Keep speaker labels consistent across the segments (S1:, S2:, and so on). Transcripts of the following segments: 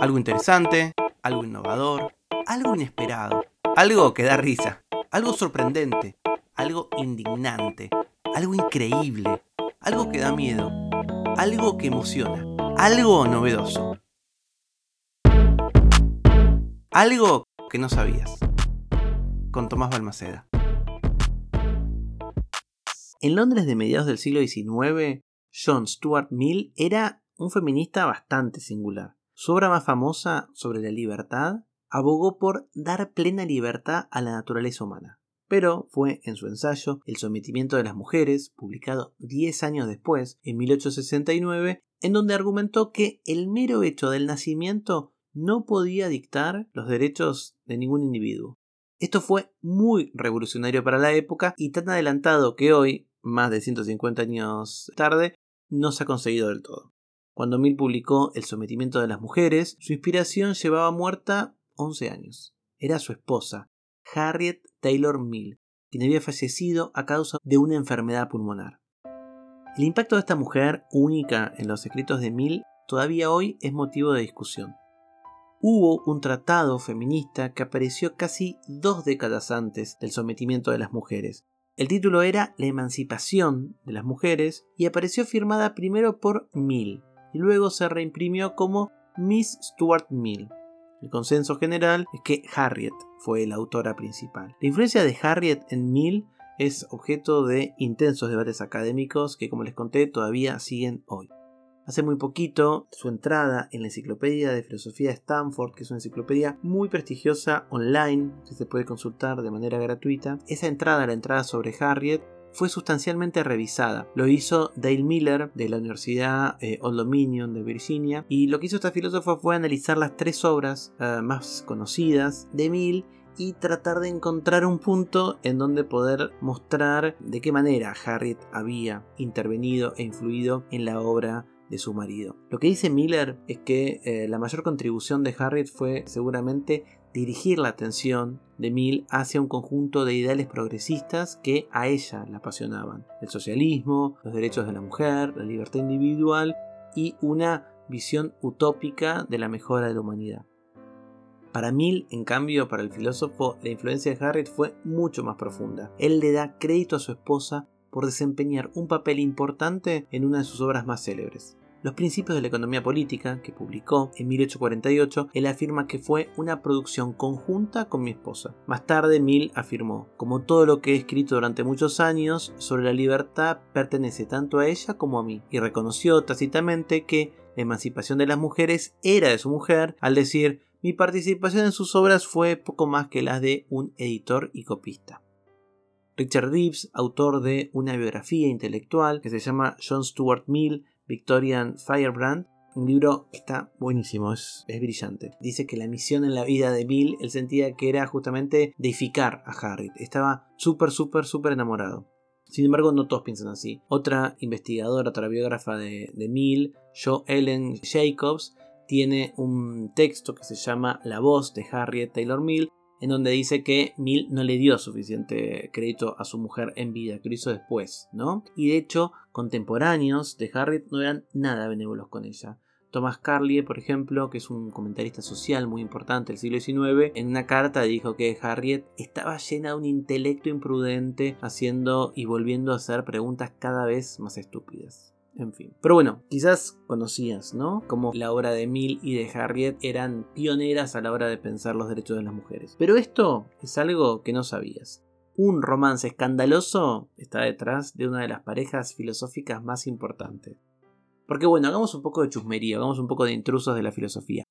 S1: Algo interesante, algo innovador, algo inesperado, algo que da risa, algo sorprendente, algo indignante, algo increíble, algo que da miedo, algo que emociona, algo novedoso. Algo que no sabías. Con Tomás Balmaceda. En Londres de mediados del siglo XIX, John Stuart Mill era un feminista bastante singular. Su obra más famosa, sobre la libertad, abogó por dar plena libertad a la naturaleza humana. Pero fue en su ensayo El sometimiento de las mujeres, publicado 10 años después, en 1869, en donde argumentó que el mero hecho del nacimiento no podía dictar los derechos de ningún individuo. Esto fue muy revolucionario para la época y tan adelantado que hoy, más de 150 años tarde, no se ha conseguido del todo. Cuando Mill publicó El sometimiento de las mujeres, su inspiración llevaba muerta 11 años. Era su esposa, Harriet Taylor Mill, quien había fallecido a causa de una enfermedad pulmonar. El impacto de esta mujer, única en los escritos de Mill, todavía hoy es motivo de discusión. Hubo un tratado feminista que apareció casi dos décadas antes del sometimiento de las mujeres. El título era La emancipación de las mujeres y apareció firmada primero por Mill y luego se reimprimió como Miss Stuart Mill. El consenso general es que Harriet fue la autora principal. La influencia de Harriet en Mill es objeto de intensos debates académicos que, como les conté, todavía siguen hoy. Hace muy poquito, su entrada en la Enciclopedia de Filosofía de Stanford, que es una enciclopedia muy prestigiosa online, que se puede consultar de manera gratuita, esa entrada, la entrada sobre Harriet, fue sustancialmente revisada. Lo hizo Dale Miller de la Universidad eh, Old Dominion de Virginia y lo que hizo esta filósofa fue analizar las tres obras eh, más conocidas de Mill y tratar de encontrar un punto en donde poder mostrar de qué manera Harriet había intervenido e influido en la obra de su marido. Lo que dice Miller es que eh, la mayor contribución de Harriet fue seguramente dirigir la atención de Mill hacia un conjunto de ideales progresistas que a ella la apasionaban. El socialismo, los derechos de la mujer, la libertad individual y una visión utópica de la mejora de la humanidad. Para Mill, en cambio, para el filósofo, la influencia de Harriet fue mucho más profunda. Él le da crédito a su esposa por desempeñar un papel importante en una de sus obras más célebres. Los principios de la economía política, que publicó en 1848, él afirma que fue una producción conjunta con mi esposa. Más tarde, Mill afirmó, como todo lo que he escrito durante muchos años sobre la libertad pertenece tanto a ella como a mí, y reconoció tácitamente que la emancipación de las mujeres era de su mujer, al decir, mi participación en sus obras fue poco más que la de un editor y copista. Richard Reeves, autor de una biografía intelectual que se llama John Stuart Mill, Victorian Firebrand, un libro que está buenísimo, es, brillante. Dice que la misión en la vida de Mill, él sentía que era justamente deificar a Harriet. Estaba súper, súper, súper enamorado. Sin embargo, no todos piensan así. Otra investigadora, otra biógrafa de, de Mill, Jo Ellen Jacobs, tiene un texto que se llama La voz de Harriet Taylor Mill, en donde dice que Mill no le dio suficiente crédito a su mujer en vida, que lo hizo después, ¿no? Y de hecho, contemporáneos de Harriet no eran nada benévolos con ella. Thomas Carlyle, por ejemplo, que es un comentarista social muy importante del siglo XIX, en una carta dijo que Harriet estaba llena de un intelecto imprudente, haciendo y volviendo a hacer preguntas cada vez más estúpidas. En fin. Pero bueno, quizás conocías, ¿no? Como la obra de Mill y de Harriet eran pioneras a la hora de pensar los derechos de las mujeres. Pero esto es algo que no sabías. Un romance escandaloso está detrás de una de las parejas filosóficas más importantes. Porque bueno, hagamos un poco de chusmería, hagamos un poco de intrusos de la filosofía.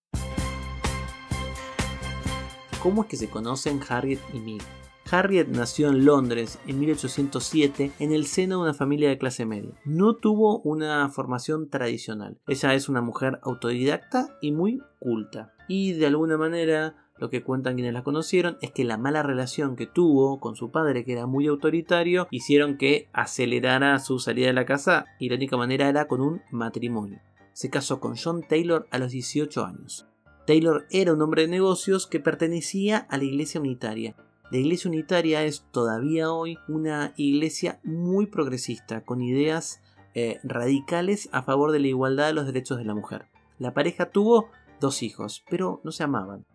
S1: ¿Cómo es que se conocen Harriet y Mill? Harriet nació en Londres en 1807 en el seno de una familia de clase media. No tuvo una formación tradicional. Ella es una mujer autodidacta y muy culta. Y de alguna manera lo que cuentan quienes la conocieron es que la mala relación que tuvo con su padre, que era muy autoritario, hicieron que acelerara su salida de la casa y la única manera era con un matrimonio. Se casó con John Taylor a los 18 años. Taylor era un hombre de negocios que pertenecía a la iglesia unitaria la Iglesia Unitaria es todavía hoy una iglesia muy progresista, con ideas eh, radicales a favor de la igualdad de los derechos de la mujer. La pareja tuvo dos hijos, pero no se amaban.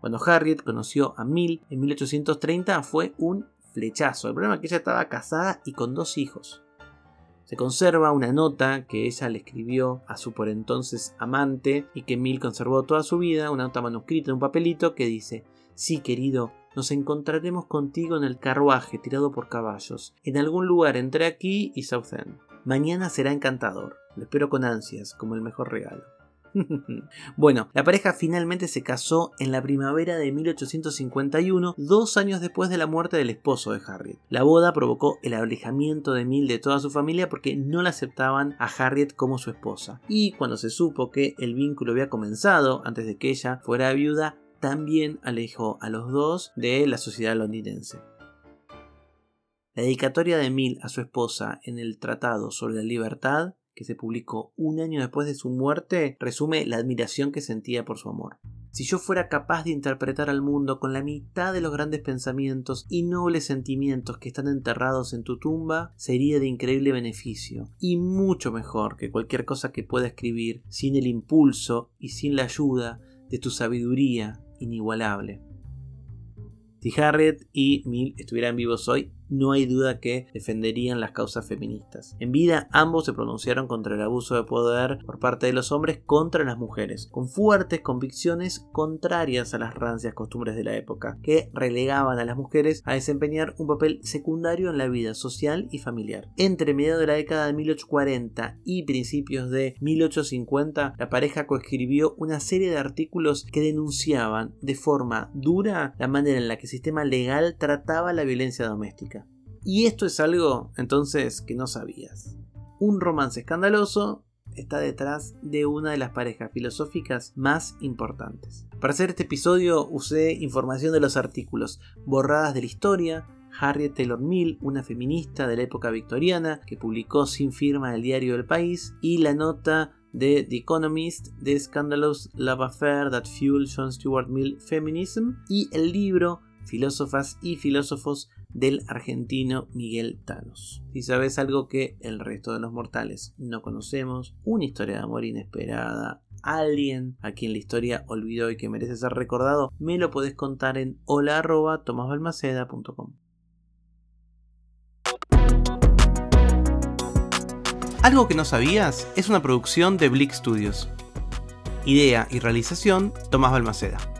S1: Cuando Harriet conoció a Mill en 1830 fue un flechazo. El problema es que ella estaba casada y con dos hijos. Se conserva una nota que ella le escribió a su por entonces amante y que Mill conservó toda su vida, una nota manuscrita en un papelito que dice, sí querido, nos encontraremos contigo en el carruaje tirado por caballos, en algún lugar entre aquí y Southend. Mañana será encantador, lo espero con ansias, como el mejor regalo. bueno, la pareja finalmente se casó en la primavera de 1851, dos años después de la muerte del esposo de Harriet. La boda provocó el alejamiento de Mill de toda su familia porque no la aceptaban a Harriet como su esposa. Y cuando se supo que el vínculo había comenzado antes de que ella fuera viuda, también alejó a los dos de la sociedad londinense. La dedicatoria de Mill a su esposa en el Tratado sobre la Libertad que se publicó un año después de su muerte, resume la admiración que sentía por su amor. Si yo fuera capaz de interpretar al mundo con la mitad de los grandes pensamientos y nobles sentimientos que están enterrados en tu tumba, sería de increíble beneficio, y mucho mejor que cualquier cosa que pueda escribir sin el impulso y sin la ayuda de tu sabiduría inigualable. Si Harriet y Mill estuvieran vivos hoy, no hay duda que defenderían las causas feministas. En vida ambos se pronunciaron contra el abuso de poder por parte de los hombres contra las mujeres, con fuertes convicciones contrarias a las rancias costumbres de la época, que relegaban a las mujeres a desempeñar un papel secundario en la vida social y familiar. Entre mediados de la década de 1840 y principios de 1850, la pareja coescribió una serie de artículos que denunciaban de forma dura la manera en la que el sistema legal trataba la violencia doméstica. Y esto es algo entonces que no sabías. Un romance escandaloso está detrás de una de las parejas filosóficas más importantes. Para hacer este episodio usé información de los artículos borradas de la historia, Harriet Taylor Mill, una feminista de la época victoriana que publicó sin firma el diario El País, y la nota de The Economist, The Scandalous Love Affair That Fueled John Stuart Mill Feminism, y el libro Filósofas y Filósofos del argentino Miguel Thanos. Si sabes algo que el resto de los mortales no conocemos, una historia de amor inesperada, alguien a quien la historia olvidó y que merece ser recordado, me lo podés contar en hola.tomasbalmaceda.com. Algo que no sabías es una producción de Blick Studios. Idea y realización Tomás Balmaceda.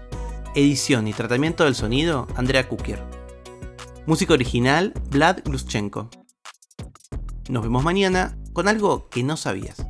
S1: Edición y tratamiento del sonido Andrea Kukier. Música original, Vlad Gluschenko. Nos vemos mañana con algo que no sabías.